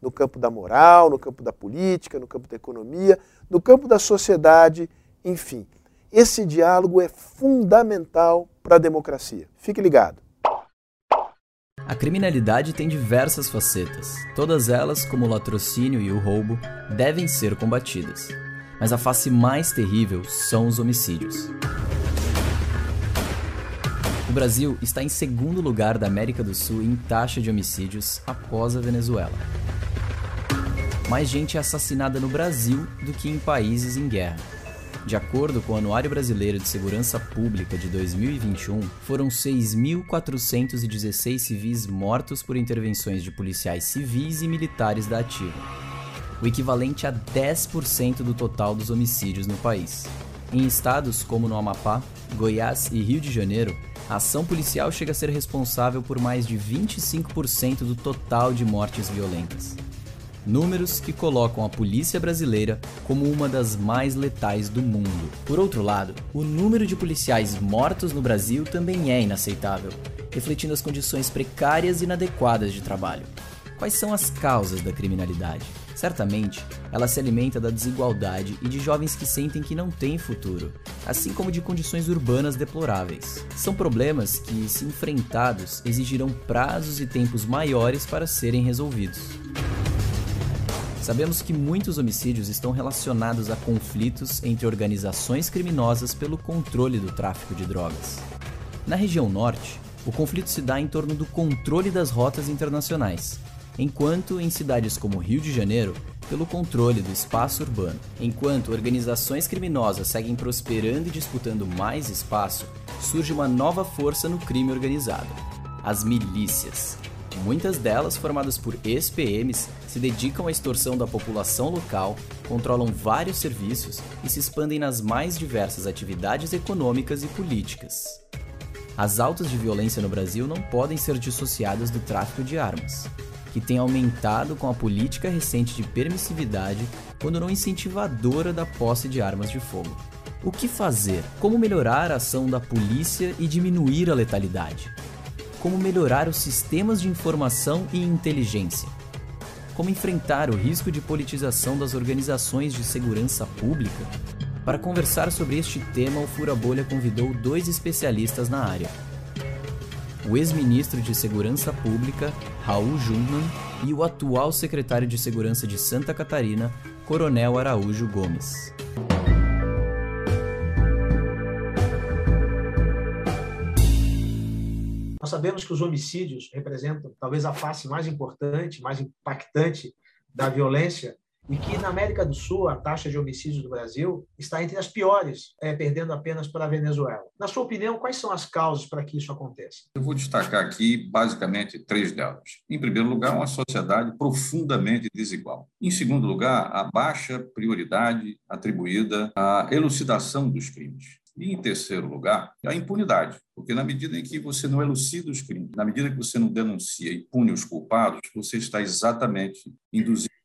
no campo da moral, no campo da política, no campo da economia, no campo da sociedade, enfim. Esse diálogo é fundamental para a democracia. Fique ligado. A criminalidade tem diversas facetas. Todas elas, como o latrocínio e o roubo, devem ser combatidas. Mas a face mais terrível são os homicídios. O Brasil está em segundo lugar da América do Sul em taxa de homicídios após a Venezuela. Mais gente é assassinada no Brasil do que em países em guerra. De acordo com o Anuário Brasileiro de Segurança Pública de 2021, foram 6.416 civis mortos por intervenções de policiais civis e militares da Ativa, o equivalente a 10% do total dos homicídios no país. Em estados como no Amapá, Goiás e Rio de Janeiro, a ação policial chega a ser responsável por mais de 25% do total de mortes violentas. Números que colocam a polícia brasileira como uma das mais letais do mundo. Por outro lado, o número de policiais mortos no Brasil também é inaceitável, refletindo as condições precárias e inadequadas de trabalho. Quais são as causas da criminalidade? Certamente, ela se alimenta da desigualdade e de jovens que sentem que não têm futuro, assim como de condições urbanas deploráveis. São problemas que, se enfrentados, exigirão prazos e tempos maiores para serem resolvidos. Sabemos que muitos homicídios estão relacionados a conflitos entre organizações criminosas pelo controle do tráfico de drogas. Na região norte, o conflito se dá em torno do controle das rotas internacionais, enquanto em cidades como Rio de Janeiro, pelo controle do espaço urbano. Enquanto organizações criminosas seguem prosperando e disputando mais espaço, surge uma nova força no crime organizado: as milícias. Muitas delas, formadas por ex-PMs, se dedicam à extorsão da população local, controlam vários serviços e se expandem nas mais diversas atividades econômicas e políticas. As altas de violência no Brasil não podem ser dissociadas do tráfico de armas que tem aumentado com a política recente de permissividade, quando não incentivadora da posse de armas de fogo. O que fazer? Como melhorar a ação da polícia e diminuir a letalidade? Como melhorar os sistemas de informação e inteligência? Como enfrentar o risco de politização das organizações de segurança pública? Para conversar sobre este tema, o Fura Bolha convidou dois especialistas na área o ex-ministro de Segurança Pública, Raul Jungmann, e o atual secretário de Segurança de Santa Catarina, Coronel Araújo Gomes. Sabemos que os homicídios representam talvez a face mais importante, mais impactante da violência e que na América do Sul a taxa de homicídios do Brasil está entre as piores, é, perdendo apenas para a Venezuela. Na sua opinião, quais são as causas para que isso aconteça? Eu vou destacar aqui basicamente três delas. Em primeiro lugar, uma sociedade profundamente desigual. Em segundo lugar, a baixa prioridade atribuída à elucidação dos crimes. E, em terceiro lugar, a impunidade, porque na medida em que você não elucida os crimes, na medida que você não denuncia e pune os culpados, você está exatamente induzindo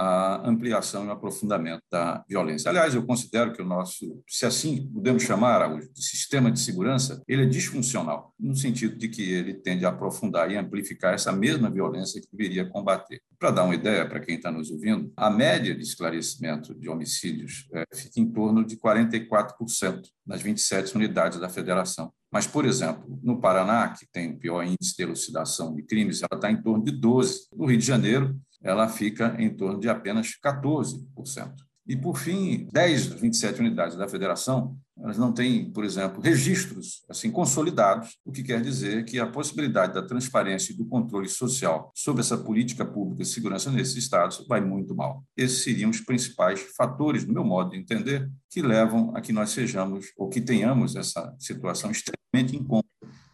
a ampliação e o aprofundamento da violência. Aliás, eu considero que o nosso, se assim podemos chamar, o sistema de segurança, ele é disfuncional, no sentido de que ele tende a aprofundar e amplificar essa mesma violência que deveria combater. Para dar uma ideia para quem está nos ouvindo, a média de esclarecimento de homicídios é, fica em torno de 44% nas 27 unidades da federação. Mas, por exemplo, no Paraná, que tem o pior índice de elucidação de crimes, ela está em torno de 12%. No Rio de Janeiro, ela fica em torno de apenas 14%. E, por fim, 10 das 27 unidades da federação, elas não têm, por exemplo, registros assim consolidados, o que quer dizer que a possibilidade da transparência e do controle social sobre essa política pública de segurança nesses estados vai muito mal. Esses seriam os principais fatores, no meu modo de entender, que levam a que nós sejamos ou que tenhamos essa situação extremamente incômoda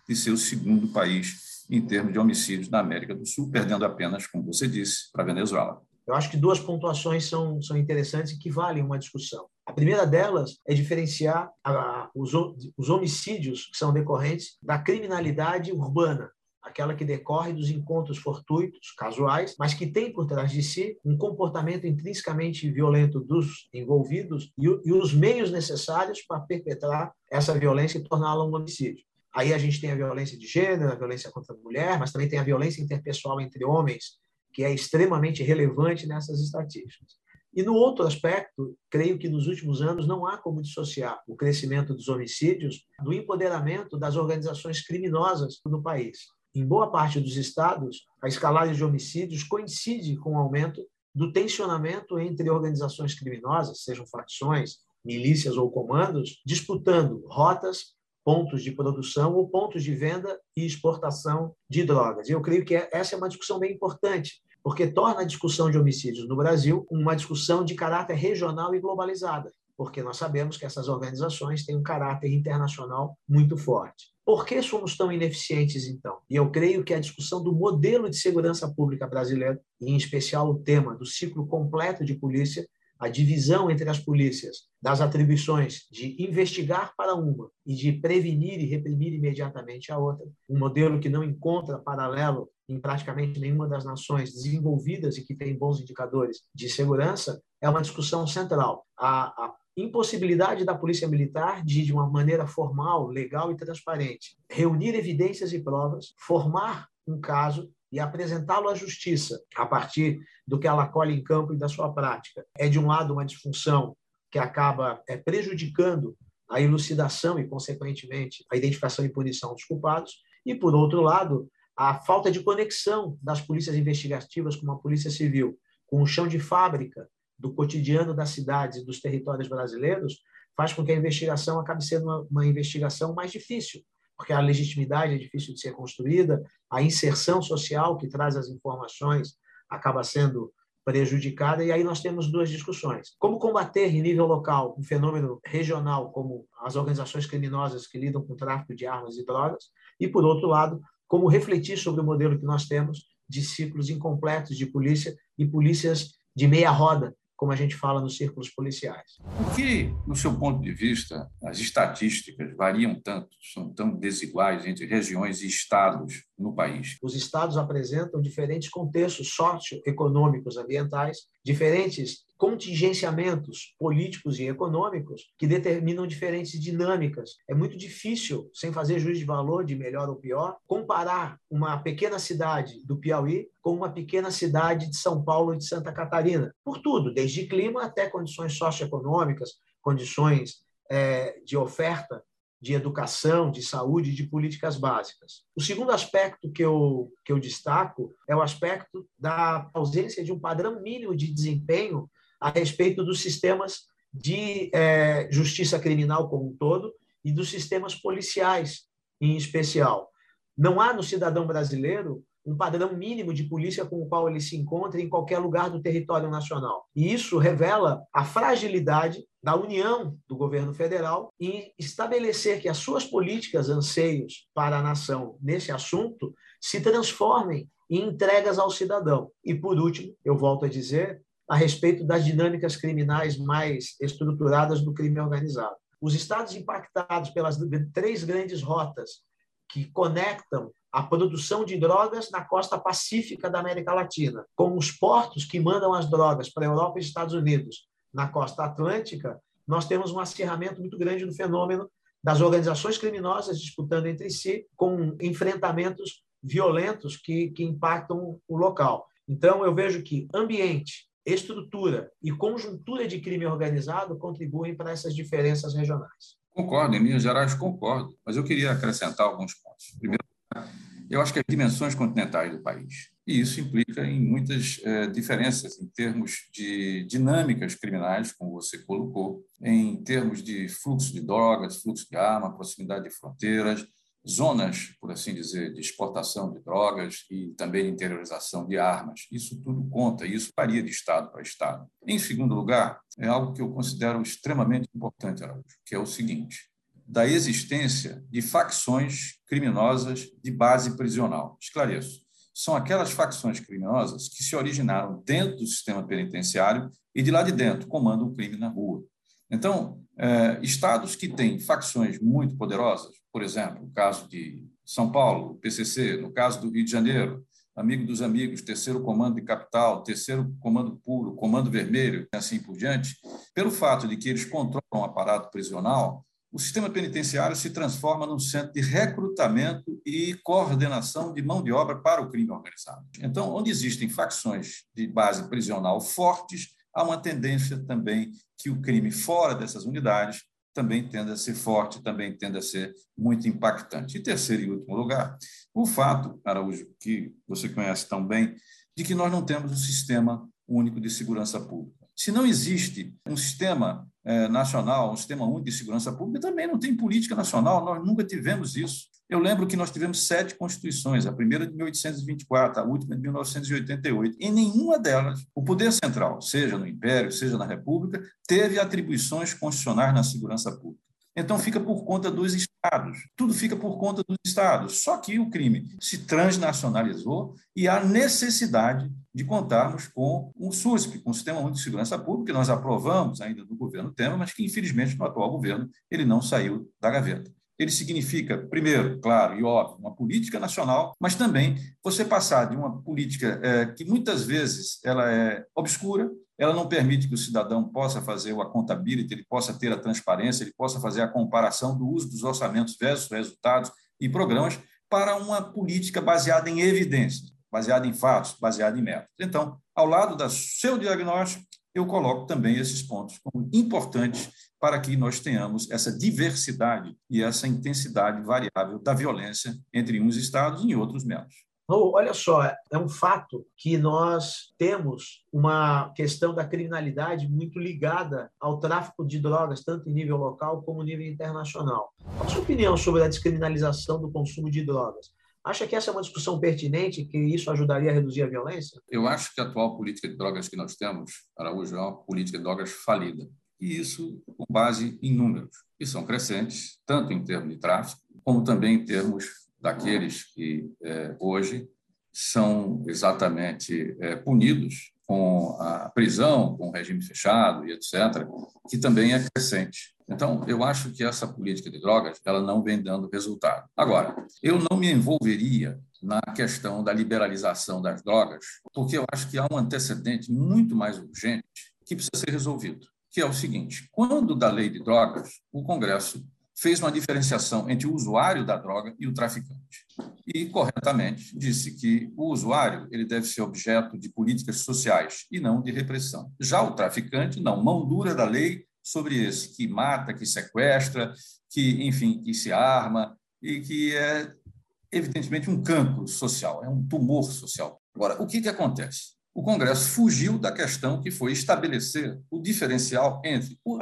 de ser o segundo país em termos de homicídios na América do Sul, perdendo apenas, como você disse, para a Venezuela. Eu acho que duas pontuações são, são interessantes e que valem uma discussão. A primeira delas é diferenciar a, os, os homicídios que são decorrentes da criminalidade urbana, aquela que decorre dos encontros fortuitos, casuais, mas que tem por trás de si um comportamento intrinsecamente violento dos envolvidos e, e os meios necessários para perpetrar essa violência e torná-la um homicídio. Aí a gente tem a violência de gênero, a violência contra a mulher, mas também tem a violência interpessoal entre homens, que é extremamente relevante nessas estatísticas. E no outro aspecto, creio que nos últimos anos não há como dissociar o crescimento dos homicídios do empoderamento das organizações criminosas no país em boa parte dos estados, a escalada de homicídios coincide com o aumento do tensionamento entre organizações criminosas, sejam facções, milícias ou comandos, disputando rotas, pontos de produção ou pontos de venda e exportação de drogas. Eu creio que é, essa é uma discussão bem importante, porque torna a discussão de homicídios no Brasil uma discussão de caráter regional e globalizada, porque nós sabemos que essas organizações têm um caráter internacional muito forte. Por que somos tão ineficientes, então? E eu creio que a discussão do modelo de segurança pública brasileiro, e em especial o tema do ciclo completo de polícia, a divisão entre as polícias das atribuições de investigar para uma e de prevenir e reprimir imediatamente a outra, um modelo que não encontra paralelo em praticamente nenhuma das nações desenvolvidas e que tem bons indicadores de segurança, é uma discussão central. A, a impossibilidade da Polícia Militar de, de uma maneira formal, legal e transparente, reunir evidências e provas, formar um caso e apresentá-lo à justiça a partir do que ela colhe em campo e da sua prática. É, de um lado, uma disfunção que acaba é, prejudicando a elucidação e, consequentemente, a identificação e punição dos culpados, e, por outro lado, a falta de conexão das polícias investigativas com a polícia civil, com o chão de fábrica do cotidiano das cidades e dos territórios brasileiros faz com que a investigação acabe sendo uma, uma, investigação mais difícil, porque a legitimidade é difícil de ser construída, a inserção social que traz as informações acaba sendo prejudicada, e aí nós temos duas discussões. Como combater em nível local um fenômeno regional, como as organizações criminosas que lidam com o tráfico de armas e drogas, e, por outro lado, como refletir sobre o modelo que nós temos de ciclos incompletos de polícia e polícias de meia roda, como a gente fala nos círculos policiais. Por que, no seu ponto de vista, as estatísticas variam tanto, são tão desiguais entre regiões e estados no país? Os estados apresentam diferentes contextos socioeconômicos ambientais, diferentes contingenciamentos políticos e econômicos que determinam diferentes dinâmicas. É muito difícil, sem fazer juízo de valor de melhor ou pior, comparar uma pequena cidade do Piauí com uma pequena cidade de São Paulo e de Santa Catarina, por tudo, desde clima até condições socioeconômicas, condições é, de oferta de educação, de saúde, de políticas básicas. O segundo aspecto que eu, que eu destaco é o aspecto da ausência de um padrão mínimo de desempenho a respeito dos sistemas de é, justiça criminal como um todo e dos sistemas policiais em especial. Não há no cidadão brasileiro um padrão mínimo de polícia com o qual ele se encontra em qualquer lugar do território nacional. E isso revela a fragilidade da união do governo federal em estabelecer que as suas políticas, anseios para a nação nesse assunto se transformem em entregas ao cidadão. E, por último, eu volto a dizer, a respeito das dinâmicas criminais mais estruturadas do crime organizado. Os estados impactados pelas três grandes rotas que conectam a produção de drogas na costa pacífica da América Latina, com os portos que mandam as drogas para a Europa e Estados Unidos na costa atlântica, nós temos um acirramento muito grande no fenômeno das organizações criminosas disputando entre si, com enfrentamentos violentos que, que impactam o local. Então, eu vejo que ambiente, estrutura e conjuntura de crime organizado contribuem para essas diferenças regionais. Concordo, em linhas gerais concordo, mas eu queria acrescentar alguns pontos. Primeiro, eu acho que as dimensões continentais do país, e isso implica em muitas é, diferenças em termos de dinâmicas criminais, como você colocou, em termos de fluxo de drogas, fluxo de arma, proximidade de fronteiras, zonas, por assim dizer, de exportação de drogas e também de interiorização de armas. Isso tudo conta, e isso varia de estado para estado. Em segundo lugar, é algo que eu considero extremamente importante, Araújo, que é o seguinte: da existência de facções criminosas de base prisional. Esclareço. são aquelas facções criminosas que se originaram dentro do sistema penitenciário e de lá de dentro comandam o crime na rua. Então, é, estados que têm facções muito poderosas, por exemplo, o caso de São Paulo, PCC, no caso do Rio de Janeiro, Amigo dos Amigos, Terceiro Comando de Capital, Terceiro Comando Puro, Comando Vermelho, e assim por diante, pelo fato de que eles controlam o aparato prisional, o sistema penitenciário se transforma num centro de recrutamento e coordenação de mão de obra para o crime organizado. Então, onde existem facções de base prisional fortes, há uma tendência também que o crime fora dessas unidades também tende a ser forte, também tende a ser muito impactante. E terceiro e último lugar, o fato, Araújo, que você conhece tão bem, de que nós não temos um sistema único de segurança pública. Se não existe um sistema eh, nacional, um sistema único de segurança pública, também não tem política nacional, nós nunca tivemos isso. Eu lembro que nós tivemos sete constituições, a primeira de 1824, a última de 1988. Em nenhuma delas, o poder central, seja no Império, seja na República, teve atribuições constitucionais na segurança pública. Então, fica por conta dos estados. Tudo fica por conta dos estados. Só que o crime se transnacionalizou e há necessidade de contarmos com um SUSP, com o Sistema Único de Segurança Pública, que nós aprovamos ainda no governo Temer, mas que, infelizmente, no atual governo, ele não saiu da gaveta ele significa, primeiro, claro e óbvio, uma política nacional, mas também você passar de uma política é, que muitas vezes ela é obscura, ela não permite que o cidadão possa fazer o accountability, ele possa ter a transparência, ele possa fazer a comparação do uso dos orçamentos versus resultados e programas para uma política baseada em evidências, baseada em fatos, baseada em métodos. Então, ao lado do seu diagnóstico, eu coloco também esses pontos como importantes para que nós tenhamos essa diversidade e essa intensidade variável da violência entre uns estados e outros menos. Olha só, é um fato que nós temos uma questão da criminalidade muito ligada ao tráfico de drogas, tanto em nível local como em nível internacional. Qual a sua opinião sobre a descriminalização do consumo de drogas? Acha que essa é uma discussão pertinente, que isso ajudaria a reduzir a violência? Eu acho que a atual política de drogas que nós temos, Araújo, é uma política de drogas falida e isso com base em números, que são crescentes, tanto em termos de tráfico, como também em termos daqueles que é, hoje são exatamente é, punidos com a prisão, com o regime fechado e etc., que também é crescente. Então, eu acho que essa política de drogas ela não vem dando resultado. Agora, eu não me envolveria na questão da liberalização das drogas, porque eu acho que há um antecedente muito mais urgente que precisa ser resolvido que é o seguinte: quando da lei de drogas, o Congresso fez uma diferenciação entre o usuário da droga e o traficante. E corretamente disse que o usuário ele deve ser objeto de políticas sociais e não de repressão. Já o traficante, não, mão dura da lei sobre esse que mata, que sequestra, que, enfim, que se arma e que é evidentemente um cancro social, é um tumor social. Agora, o que, que acontece? O Congresso fugiu da questão que foi estabelecer o diferencial entre o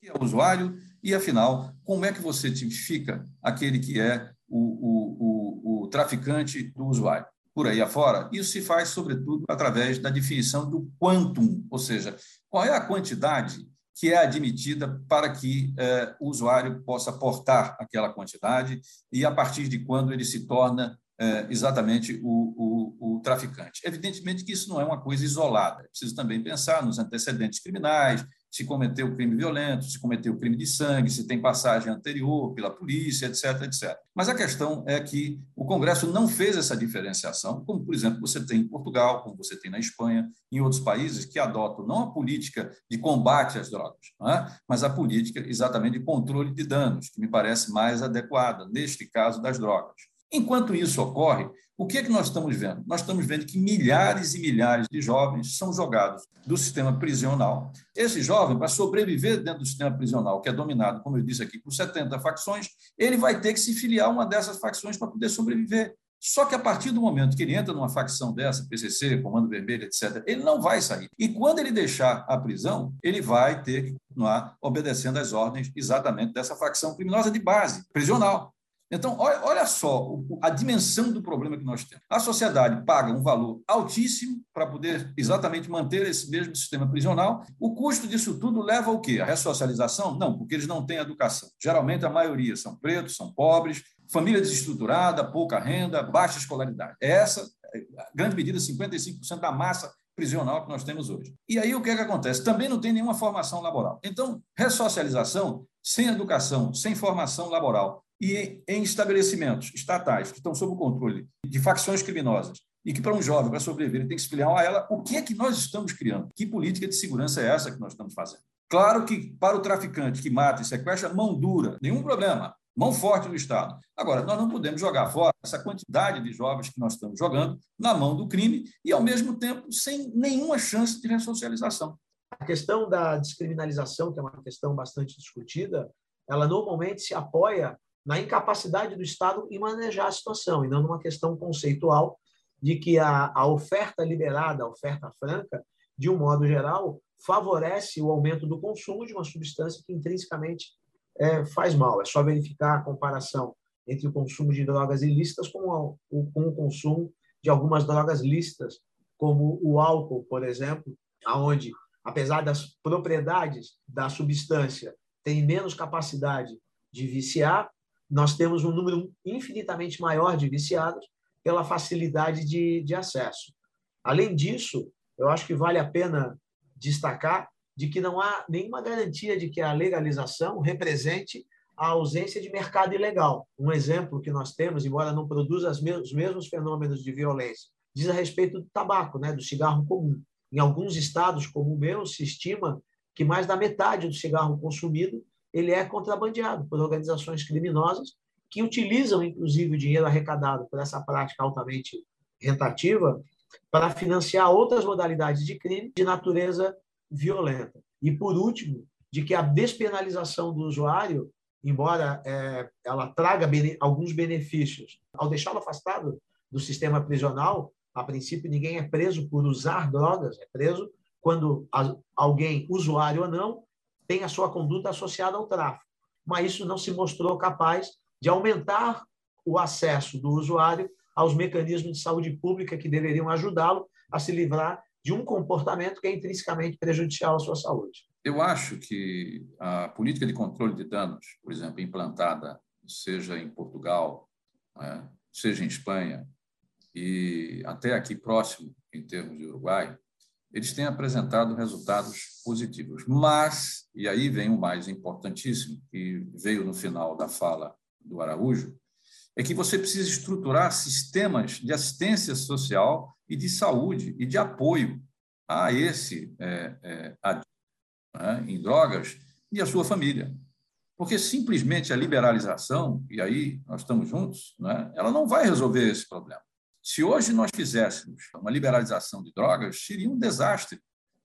que é o usuário e, afinal, como é que você tipifica aquele que é o, o, o, o traficante do usuário. Por aí afora, isso se faz, sobretudo, através da definição do quantum, ou seja, qual é a quantidade que é admitida para que eh, o usuário possa portar aquela quantidade e a partir de quando ele se torna é, exatamente o, o, o, traficante. Evidentemente que isso não é uma coisa isolada, é preciso também pensar nos antecedentes criminais, se cometeu crime violento, se cometeu crime de sangue, se tem passagem anterior pela polícia, etc, etc. Mas a questão é que o Congresso não fez essa diferenciação, como, por exemplo, você tem em Portugal, como você tem na Espanha, em outros países que adotam não a política de combate às drogas, é? mas a política exatamente de controle de danos, que me parece mais adequada, neste caso das drogas. Enquanto isso ocorre, o que é que nós estamos vendo? Nós estamos vendo que milhares e milhares de jovens são jogados do sistema prisional. Esse jovem, para sobreviver dentro do sistema prisional, que é dominado, como eu disse aqui, por 70 facções, ele vai ter que se filiar a uma dessas facções para poder sobreviver. Só que a partir do momento que ele entra numa facção dessa, PCC, Comando Vermelho, etc., ele não vai sair. E quando ele deixar a prisão, ele vai ter que continuar obedecendo às ordens exatamente dessa facção criminosa de base, prisional. Então, olha só a dimensão do problema que nós temos. A sociedade paga um valor altíssimo para poder exatamente manter esse mesmo sistema prisional. O custo disso tudo leva ao quê? A ressocialização? Não, porque eles não têm educação. Geralmente, a maioria são pretos, são pobres, família desestruturada, pouca renda, baixa escolaridade. Essa grande medida, 55% da massa prisional que nós temos hoje. E aí o que é que acontece? Também não tem nenhuma formação laboral. Então, ressocialização sem educação, sem formação laboral e em estabelecimentos estatais que estão sob o controle de facções criminosas e que para um jovem, para sobreviver, ele tem que se filiar a ela, o que é que nós estamos criando? Que política de segurança é essa que nós estamos fazendo? Claro que para o traficante que mata e sequestra, mão dura, nenhum problema, mão forte do Estado. Agora, nós não podemos jogar fora essa quantidade de jovens que nós estamos jogando na mão do crime e, ao mesmo tempo, sem nenhuma chance de ressocialização. A questão da descriminalização, que é uma questão bastante discutida, ela normalmente se apoia na incapacidade do Estado em manejar a situação, e não numa questão conceitual de que a, a oferta liberada, a oferta franca, de um modo geral, favorece o aumento do consumo de uma substância que intrinsecamente é, faz mal. É só verificar a comparação entre o consumo de drogas ilícitas com o, com o consumo de algumas drogas lícitas, como o álcool, por exemplo, aonde, apesar das propriedades da substância, tem menos capacidade de viciar, nós temos um número infinitamente maior de viciados pela facilidade de, de acesso. Além disso, eu acho que vale a pena destacar de que não há nenhuma garantia de que a legalização represente a ausência de mercado ilegal. Um exemplo que nós temos, embora não produza os mesmos fenômenos de violência, diz a respeito do tabaco, né, do cigarro comum. Em alguns estados, como o meu, se estima que mais da metade do cigarro consumido ele é contrabandeado por organizações criminosas que utilizam, inclusive, o dinheiro arrecadado por essa prática altamente rentativa para financiar outras modalidades de crime de natureza violenta. E, por último, de que a despenalização do usuário, embora é, ela traga bene, alguns benefícios, ao deixá-lo afastado do sistema prisional, a princípio ninguém é preso por usar drogas, é preso quando alguém, usuário ou não, tem a sua conduta associada ao tráfico. Mas isso não se mostrou capaz de aumentar o acesso do usuário aos mecanismos de saúde pública que deveriam ajudá-lo a se livrar de um comportamento que é intrinsecamente prejudicial à sua saúde. Eu acho que a política de controle de danos, por exemplo, implantada, seja em Portugal, né, seja em Espanha, e até aqui próximo, em termos de Uruguai, eles têm apresentado resultados positivos. Mas, e aí vem o mais importantíssimo, que veio no final da fala do Araújo, é que você precisa estruturar sistemas de assistência social e de saúde e de apoio a esse é, é, adicto né, em drogas e a sua família. Porque simplesmente a liberalização, e aí nós estamos juntos, né, ela não vai resolver esse problema. Se hoje nós fizéssemos uma liberalização de drogas, seria um desastre,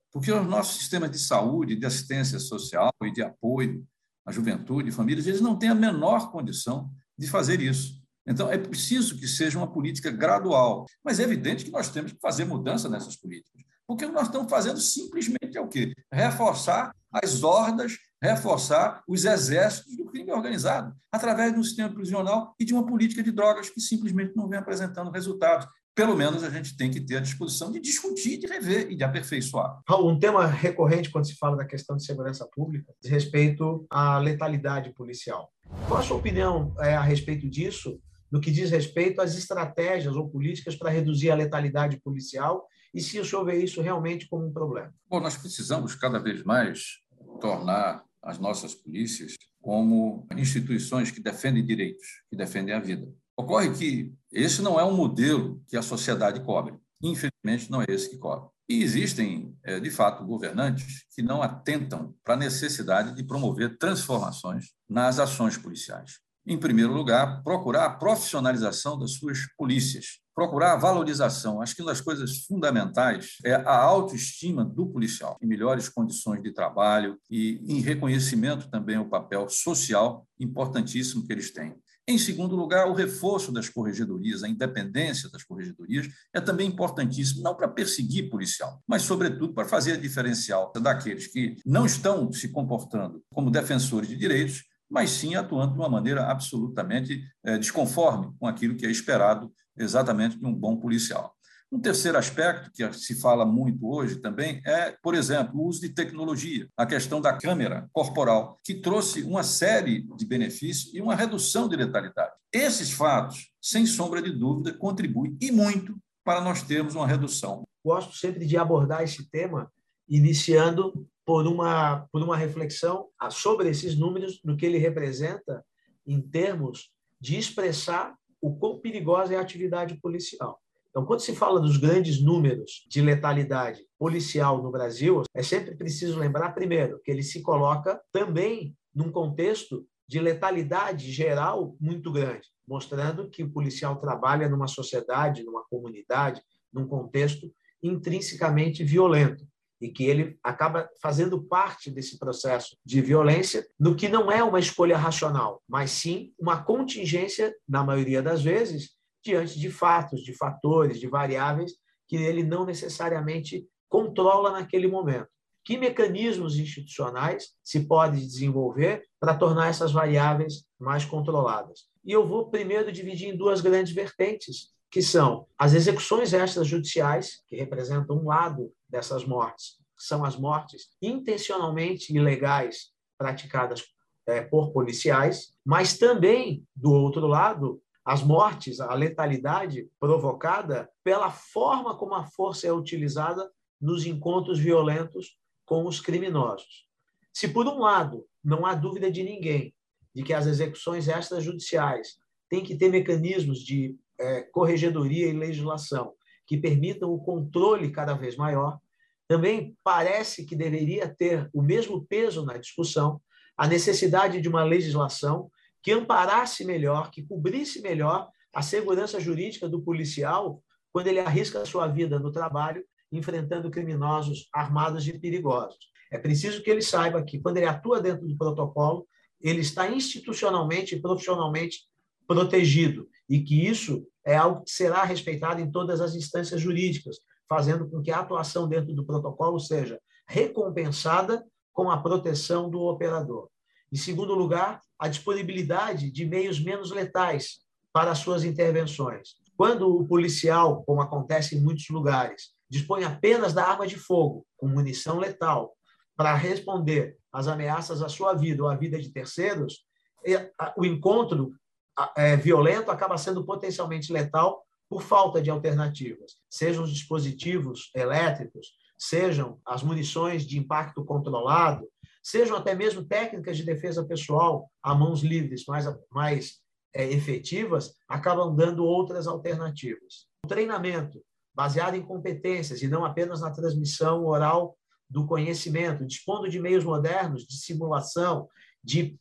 porque os nossos sistemas de saúde, de assistência social e de apoio à juventude e famílias, eles não têm a menor condição de fazer isso. Então, é preciso que seja uma política gradual. Mas é evidente que nós temos que fazer mudança nessas políticas. Porque nós estamos fazendo simplesmente é o quê? Reforçar as hordas, reforçar os exércitos do crime organizado, através de um sistema prisional e de uma política de drogas que simplesmente não vem apresentando resultados. Pelo menos a gente tem que ter a disposição de discutir, de rever e de aperfeiçoar. Um tema recorrente quando se fala da questão de segurança pública diz respeito à letalidade policial. Qual a sua opinião é, a respeito disso? no que diz respeito às estratégias ou políticas para reduzir a letalidade policial e se o senhor vê isso realmente como um problema. Bom, nós precisamos cada vez mais tornar as nossas polícias como instituições que defendem direitos, que defendem a vida. Ocorre que esse não é um modelo que a sociedade cobre. Infelizmente, não é esse que cobre. E existem, é, de fato, governantes que não atentam para a necessidade de promover transformações nas ações policiais em primeiro lugar, procurar a profissionalização das suas polícias, procurar a valorização. Acho que uma das coisas fundamentais é a autoestima do policial, em melhores condições de trabalho e em reconhecimento também ao papel social importantíssimo que eles têm. Em segundo lugar, o reforço das corregedorias, a independência das corregedorias é também importantíssimo, não para perseguir policial, mas, sobretudo, para fazer a diferencial daqueles que não estão se comportando como defensores de direitos mas sim atuando de uma maneira absolutamente é, desconforme com aquilo que é esperado exatamente de um bom policial. Um terceiro aspecto que se fala muito hoje também é, por exemplo, o uso de tecnologia, a questão da câmera corporal, que trouxe uma série de benefícios e uma redução de letalidade. Esses fatos, sem sombra de dúvida, contribuem e muito para nós termos uma redução. Gosto sempre de abordar esse tema iniciando por uma, por uma reflexão sobre esses números, no que ele representa em termos de expressar o quão perigosa é a atividade policial. Então, quando se fala dos grandes números de letalidade policial no Brasil, é sempre preciso lembrar, primeiro, que ele se coloca também num contexto de letalidade geral muito grande, mostrando que o policial trabalha numa sociedade, numa comunidade, num contexto intrinsecamente violento e que ele acaba fazendo parte desse processo de violência, no que não é uma escolha racional, mas sim uma contingência, na maioria das vezes, diante de fatos, de fatores, de variáveis que ele não necessariamente controla naquele momento. Que mecanismos institucionais se pode desenvolver para tornar essas variáveis mais controladas? E eu vou primeiro dividir em duas grandes vertentes, que são as execuções extrajudiciais, que representam um lado dessas mortes, são as mortes intencionalmente ilegais praticadas é, por policiais, mas também, do outro lado, as mortes, a letalidade provocada pela forma como a força é utilizada nos encontros violentos com os criminosos. Se, por um lado, não há dúvida de ninguém de que as execuções extrajudiciais têm que ter mecanismos de é, corregedoria e legislação que permitam o controle cada vez maior, também parece que deveria ter o mesmo peso na discussão a necessidade de uma legislação que amparasse melhor, que cobrisse melhor a segurança jurídica do policial quando ele arrisca a sua vida no trabalho enfrentando criminosos armados e perigosos. É preciso que ele saiba que quando ele atua dentro do protocolo, ele está institucionalmente e profissionalmente protegido e que isso é algo que será respeitado em todas as instâncias jurídicas, fazendo com que a atuação dentro do protocolo seja recompensada com a proteção do operador. Em segundo lugar, a disponibilidade de meios menos letais para as suas intervenções. Quando o policial, como acontece em muitos lugares, dispõe apenas da arma de fogo, com munição letal, para responder às ameaças à sua vida ou à vida de terceiros, o encontro é, violento acaba sendo potencialmente letal por falta de alternativas, sejam os dispositivos elétricos, sejam as munições de impacto controlado, sejam até mesmo técnicas de defesa pessoal a mãos livres mais, mais é, efetivas, acabam dando outras alternativas. O treinamento, baseado em competências e não apenas na transmissão oral do conhecimento, dispondo de meios modernos de simulação, de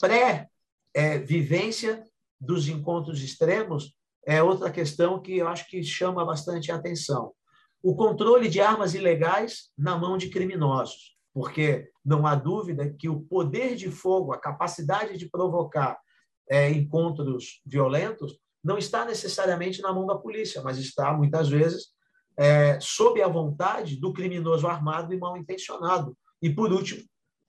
pré-vivência é, dos encontros extremos, é outra questão que eu acho que chama bastante atenção. O controle de armas ilegais na mão de criminosos, porque não há dúvida que o poder de fogo, a capacidade de provocar é, encontros violentos, não está necessariamente na mão da polícia, mas está, muitas vezes, é, sob a vontade do criminoso armado e mal intencionado. E, por último,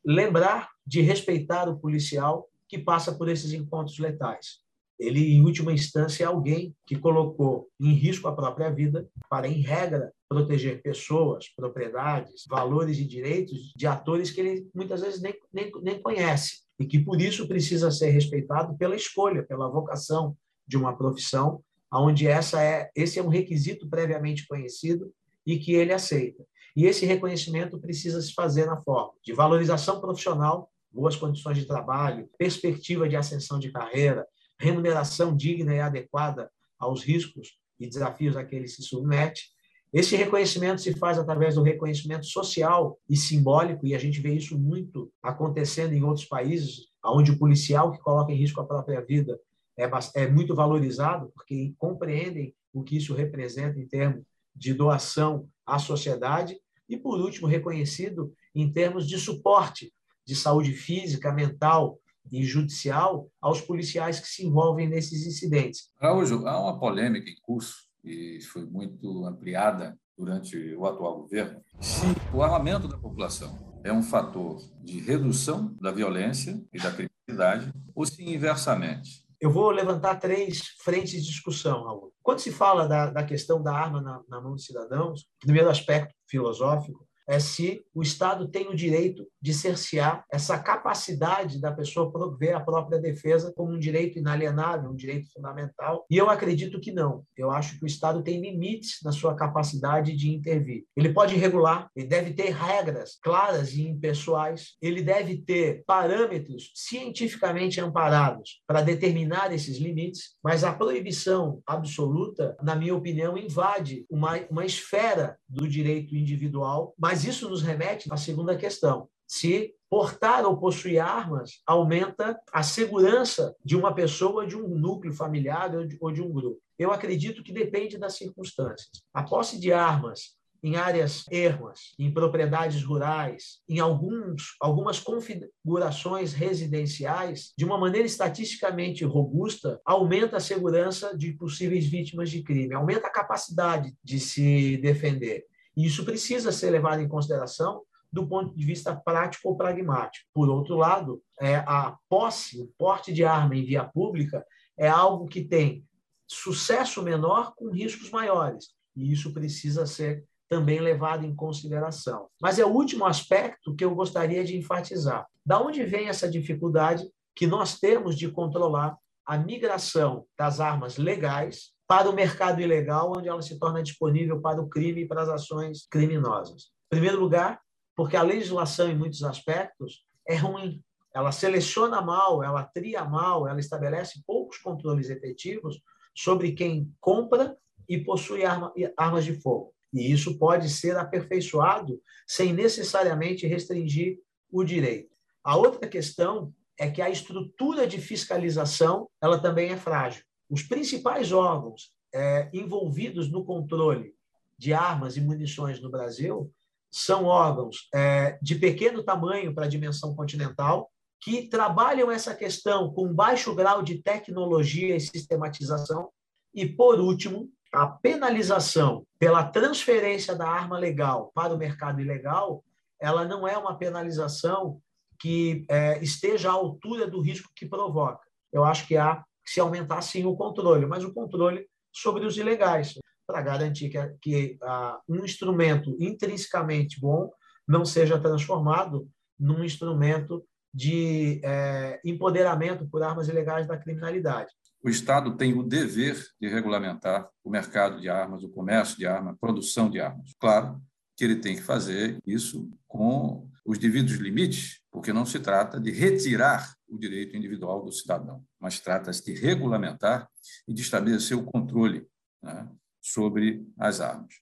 lembrar de respeitar o policial que passa por esses encontros letais ele, em última instância, é alguém que colocou em risco a própria vida para, em regra, proteger pessoas, propriedades, valores e direitos de atores que ele muitas vezes nem, nem, nem conhece e que, por isso, precisa ser respeitado pela escolha, pela vocação de uma profissão, onde essa é, esse é um requisito previamente conhecido e que ele aceita. E esse reconhecimento precisa se fazer na forma de valorização profissional, boas condições de trabalho, perspectiva de ascensão de carreira, remuneração digna e adequada aos riscos e desafios a que ele se submete. Esse reconhecimento se faz através do reconhecimento social e simbólico, e a gente vê isso muito acontecendo em outros países, onde o policial que coloca em risco a própria vida é, é muito valorizado, porque compreendem o que isso representa em termos de doação à sociedade, e, por último, reconhecido em termos de suporte de saúde física, mental, e judicial aos policiais que se envolvem nesses incidentes. Araújo, há uma polêmica em curso e foi muito ampliada durante o atual governo. Se o armamento da população é um fator de redução da violência e da criminalidade ou se inversamente. Eu vou levantar três frentes de discussão, Raul. Quando se fala da, da questão da arma na, na mão dos cidadãos, primeiro aspecto filosófico, é se o Estado tem o direito de cercear essa capacidade da pessoa prover a própria defesa como um direito inalienável, um direito fundamental. E eu acredito que não. Eu acho que o Estado tem limites na sua capacidade de intervir. Ele pode regular, ele deve ter regras claras e impessoais, ele deve ter parâmetros cientificamente amparados para determinar esses limites, mas a proibição absoluta, na minha opinião, invade uma, uma esfera do direito individual, mas isso nos remete à segunda questão. Se portar ou possuir armas aumenta a segurança de uma pessoa, de um núcleo familiar ou de, ou de um grupo. Eu acredito que depende das circunstâncias. A posse de armas em áreas ermas, em propriedades rurais, em alguns, algumas configurações residenciais, de uma maneira estatisticamente robusta, aumenta a segurança de possíveis vítimas de crime, aumenta a capacidade de se defender. Isso precisa ser levado em consideração do ponto de vista prático ou pragmático. Por outro lado, é, a posse, o porte de arma em via pública é algo que tem sucesso menor com riscos maiores. E isso precisa ser também levado em consideração. Mas é o último aspecto que eu gostaria de enfatizar. Da onde vem essa dificuldade que nós temos de controlar a migração das armas legais para o mercado ilegal, onde ela se torna disponível para o crime e para as ações criminosas? Em primeiro lugar, porque a legislação, em muitos aspectos, é ruim. Ela seleciona mal, ela tria mal, ela estabelece poucos controles efetivos sobre quem compra e possui arma, armas de fogo. E isso pode ser aperfeiçoado sem necessariamente restringir o direito. A outra questão é que a estrutura de fiscalização ela também é frágil. Os principais órgãos é, envolvidos no controle de armas e munições no Brasil são órgãos é, de pequeno tamanho para a dimensão continental, que trabalham essa questão com baixo grau de tecnologia e sistematização. E, por último, a penalização pela transferência da arma legal para o mercado ilegal, ela não é uma penalização que é, esteja à altura do risco que provoca. Eu acho que há se aumentar sim o controle, mas o controle sobre os ilegais, para garantir que, que um instrumento intrinsecamente bom não seja transformado num instrumento de é, empoderamento por armas ilegais da criminalidade o Estado tem o dever de regulamentar o mercado de armas, o comércio de armas, a produção de armas. Claro que ele tem que fazer isso com os devidos limites, porque não se trata de retirar o direito individual do cidadão, mas trata-se de regulamentar e de estabelecer o controle né, sobre as armas.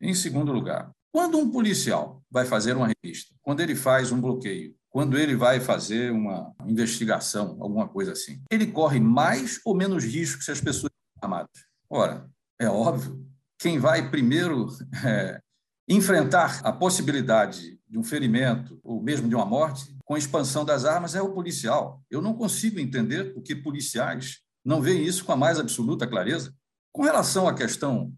Em segundo lugar, quando um policial vai fazer uma revista, quando ele faz um bloqueio, quando ele vai fazer uma investigação, alguma coisa assim, ele corre mais ou menos risco se as pessoas estão armadas? Ora, é óbvio, quem vai primeiro é, enfrentar a possibilidade de um ferimento ou mesmo de uma morte com a expansão das armas é o policial. Eu não consigo entender por que policiais não veem isso com a mais absoluta clareza. Com relação à questão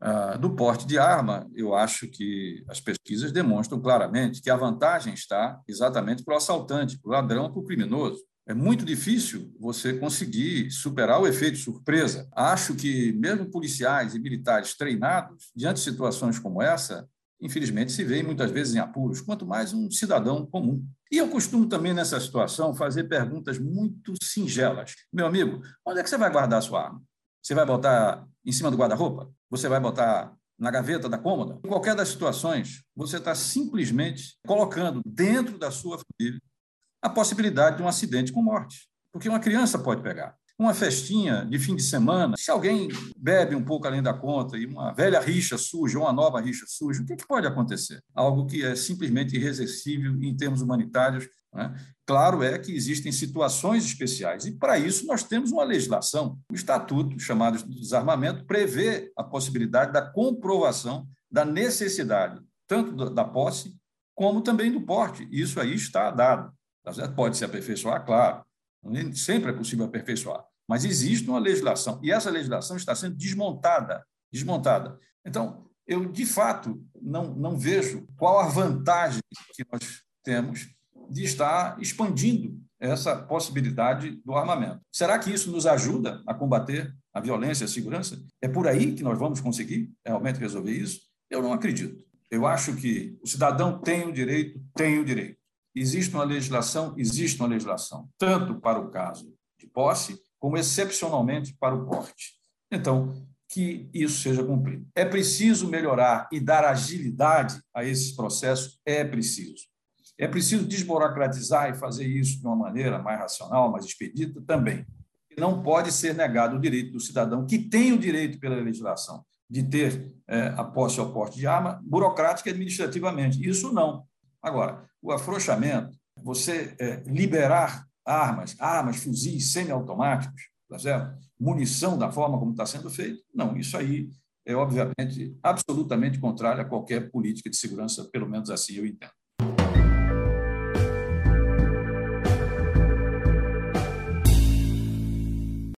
ah, do porte de arma, eu acho que as pesquisas demonstram claramente que a vantagem está exatamente para o assaltante, para o ladrão, para o criminoso. É muito difícil você conseguir superar o efeito surpresa. Acho que, mesmo policiais e militares treinados, diante de situações como essa, infelizmente se veem muitas vezes em apuros, quanto mais um cidadão comum. E eu costumo também, nessa situação, fazer perguntas muito singelas. Meu amigo, onde é que você vai guardar a sua arma? Você vai botar em cima do guarda-roupa? Você vai botar na gaveta da cômoda? Em qualquer das situações, você está simplesmente colocando dentro da sua família a possibilidade de um acidente com morte. Porque uma criança pode pegar. Uma festinha de fim de semana, se alguém bebe um pouco além da conta e uma velha rixa surge ou uma nova rixa surge, o que, que pode acontecer? Algo que é simplesmente irresistível em termos humanitários né? Claro é que existem situações especiais, e para isso nós temos uma legislação. O Estatuto, chamado de Desarmamento, prevê a possibilidade da comprovação da necessidade, tanto da posse como também do porte. Isso aí está dado. Tá pode se aperfeiçoar, claro. Sempre é possível aperfeiçoar. Mas existe uma legislação, e essa legislação está sendo desmontada. desmontada. Então, eu, de fato, não, não vejo qual a vantagem que nós temos de estar expandindo essa possibilidade do armamento. Será que isso nos ajuda a combater a violência e a segurança? É por aí que nós vamos conseguir realmente resolver isso? Eu não acredito. Eu acho que o cidadão tem o direito, tem o direito. Existe uma legislação, existe uma legislação, tanto para o caso de posse, como excepcionalmente para o porte. Então, que isso seja cumprido. É preciso melhorar e dar agilidade a esses processos? É preciso. É preciso desburocratizar e fazer isso de uma maneira mais racional, mais expedita também. Não pode ser negado o direito do cidadão, que tem o direito pela legislação de ter é, a posse ao porte de arma, burocrática e administrativamente. Isso não. Agora, o afrouxamento, você é, liberar armas, armas, fuzis semiautomáticos, tá certo? munição da forma como está sendo feito, não, isso aí é, obviamente, absolutamente contrário a qualquer política de segurança, pelo menos assim eu entendo.